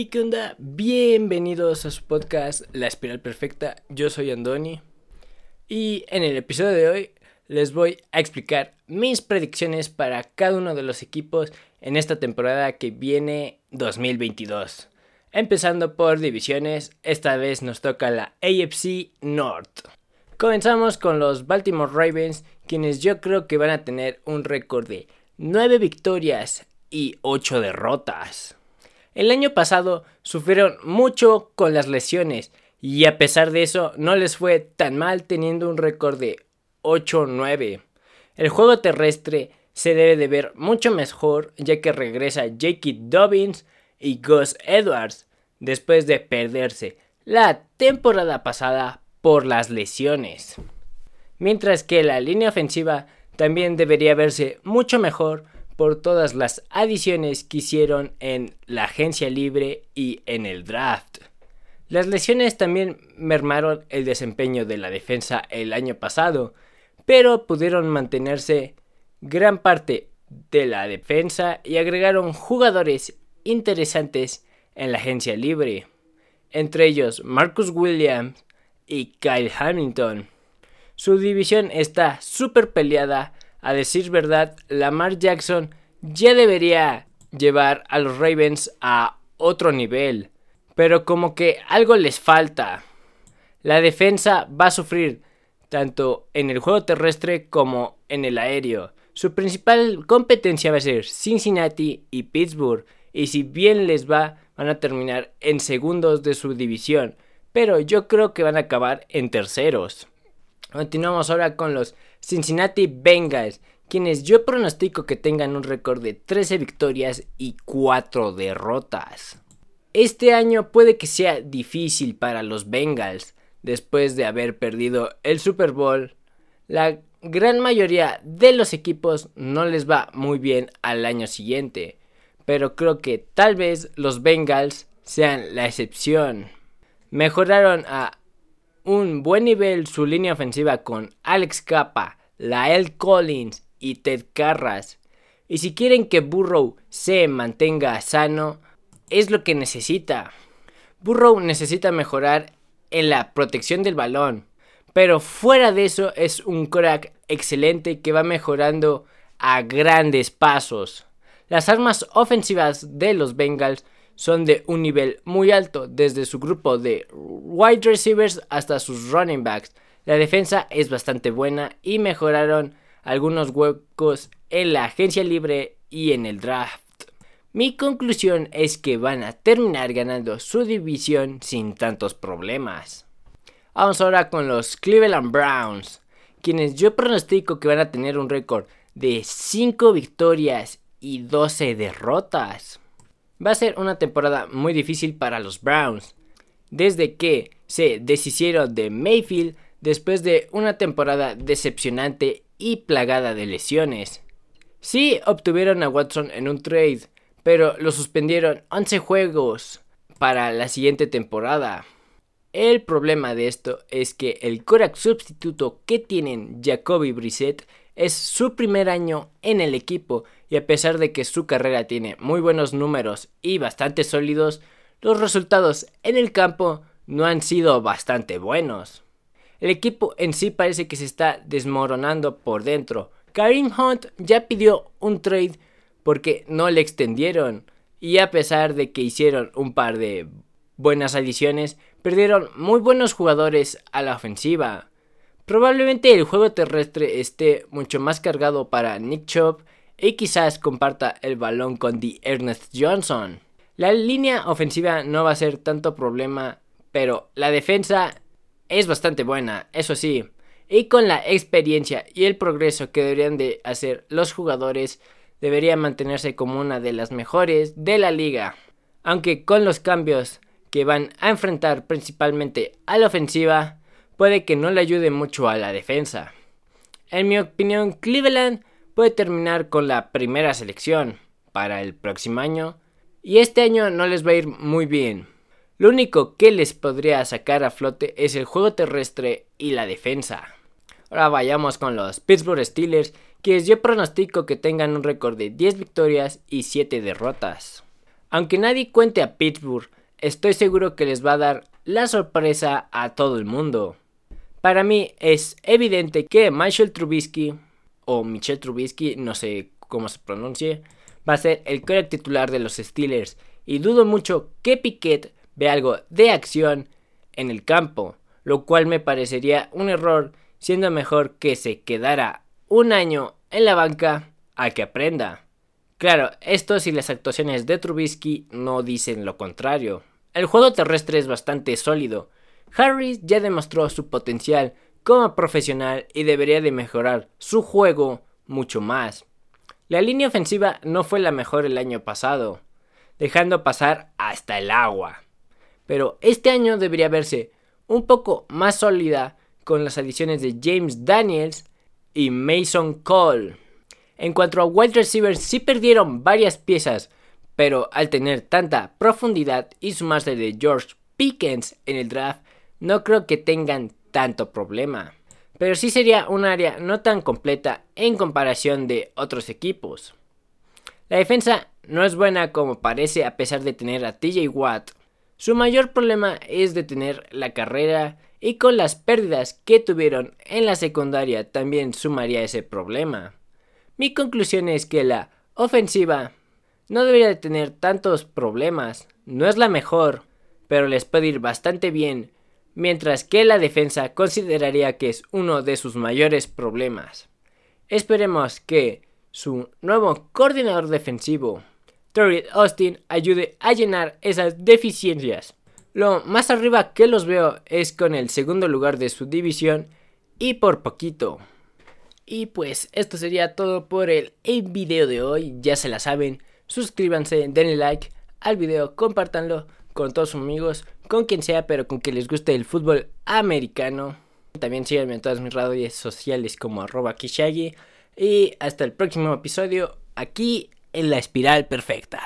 Hey, ¿qué onda? Bienvenidos a su podcast La Espiral Perfecta. Yo soy Andoni. Y en el episodio de hoy les voy a explicar mis predicciones para cada uno de los equipos en esta temporada que viene 2022. Empezando por divisiones, esta vez nos toca la AFC North. Comenzamos con los Baltimore Ravens, quienes yo creo que van a tener un récord de 9 victorias y 8 derrotas. El año pasado sufrieron mucho con las lesiones y a pesar de eso no les fue tan mal teniendo un récord de 8-9. El juego terrestre se debe de ver mucho mejor ya que regresa J.K. Dobbins y Gus Edwards después de perderse la temporada pasada por las lesiones. Mientras que la línea ofensiva también debería verse mucho mejor por todas las adiciones que hicieron en la agencia libre y en el draft. Las lesiones también mermaron el desempeño de la defensa el año pasado, pero pudieron mantenerse gran parte de la defensa y agregaron jugadores interesantes en la agencia libre, entre ellos Marcus Williams y Kyle Hamilton. Su división está súper peleada a decir verdad, Lamar Jackson ya debería llevar a los Ravens a otro nivel. Pero como que algo les falta. La defensa va a sufrir tanto en el juego terrestre como en el aéreo. Su principal competencia va a ser Cincinnati y Pittsburgh. Y si bien les va, van a terminar en segundos de su división. Pero yo creo que van a acabar en terceros. Continuamos ahora con los Cincinnati Bengals, quienes yo pronostico que tengan un récord de 13 victorias y 4 derrotas. Este año puede que sea difícil para los Bengals, después de haber perdido el Super Bowl. La gran mayoría de los equipos no les va muy bien al año siguiente, pero creo que tal vez los Bengals sean la excepción. Mejoraron a un buen nivel su línea ofensiva con Alex Capa, Lael Collins y Ted Carras. Y si quieren que Burrow se mantenga sano, es lo que necesita. Burrow necesita mejorar en la protección del balón. Pero fuera de eso es un crack excelente que va mejorando a grandes pasos. Las armas ofensivas de los Bengals son de un nivel muy alto, desde su grupo de wide receivers hasta sus running backs. La defensa es bastante buena y mejoraron algunos huecos en la agencia libre y en el draft. Mi conclusión es que van a terminar ganando su división sin tantos problemas. Vamos ahora con los Cleveland Browns, quienes yo pronostico que van a tener un récord de 5 victorias y 12 derrotas. Va a ser una temporada muy difícil para los Browns, desde que se deshicieron de Mayfield después de una temporada decepcionante y plagada de lesiones. Sí obtuvieron a Watson en un trade, pero lo suspendieron 11 juegos para la siguiente temporada. El problema de esto es que el Korak sustituto que tienen Jacoby Brissett es su primer año en el equipo y a pesar de que su carrera tiene muy buenos números y bastante sólidos, los resultados en el campo no han sido bastante buenos. El equipo en sí parece que se está desmoronando por dentro. Karim Hunt ya pidió un trade porque no le extendieron y a pesar de que hicieron un par de buenas adiciones, perdieron muy buenos jugadores a la ofensiva. Probablemente el juego terrestre esté mucho más cargado para Nick Chubb y quizás comparta el balón con The Ernest Johnson. La línea ofensiva no va a ser tanto problema, pero la defensa es bastante buena, eso sí. Y con la experiencia y el progreso que deberían de hacer los jugadores, debería mantenerse como una de las mejores de la liga. Aunque con los cambios que van a enfrentar principalmente a la ofensiva, puede que no le ayude mucho a la defensa. En mi opinión, Cleveland puede terminar con la primera selección para el próximo año y este año no les va a ir muy bien. Lo único que les podría sacar a flote es el juego terrestre y la defensa. Ahora vayamos con los Pittsburgh Steelers, que yo pronostico que tengan un récord de 10 victorias y 7 derrotas. Aunque nadie cuente a Pittsburgh, estoy seguro que les va a dar la sorpresa a todo el mundo. Para mí es evidente que Michael Trubisky, o Michel Trubisky, no sé cómo se pronuncie, va a ser el core titular de los Steelers y dudo mucho que Piquet vea algo de acción en el campo, lo cual me parecería un error, siendo mejor que se quedara un año en la banca a que aprenda. Claro, esto si las actuaciones de Trubisky no dicen lo contrario. El juego terrestre es bastante sólido. Harris ya demostró su potencial como profesional y debería de mejorar su juego mucho más. La línea ofensiva no fue la mejor el año pasado, dejando pasar hasta el agua. Pero este año debería verse un poco más sólida con las adiciones de James Daniels y Mason Cole. En cuanto a wide receivers, sí perdieron varias piezas, pero al tener tanta profundidad y sumarse de George Pickens en el draft, no creo que tengan tanto problema pero sí sería un área no tan completa en comparación de otros equipos. La defensa no es buena como parece a pesar de tener a TJ Watt. Su mayor problema es detener la carrera y con las pérdidas que tuvieron en la secundaria también sumaría ese problema. Mi conclusión es que la ofensiva no debería de tener tantos problemas, no es la mejor, pero les puede ir bastante bien mientras que la defensa consideraría que es uno de sus mayores problemas. Esperemos que su nuevo coordinador defensivo, Terry Austin, ayude a llenar esas deficiencias. Lo más arriba que los veo es con el segundo lugar de su división y por poquito. Y pues esto sería todo por el video de hoy, ya se la saben, suscríbanse, denle like al video, compártanlo con todos sus amigos, con quien sea, pero con que les guste el fútbol americano. También síganme en todas mis redes sociales como arroba Kishagi. Y hasta el próximo episodio aquí en la espiral perfecta.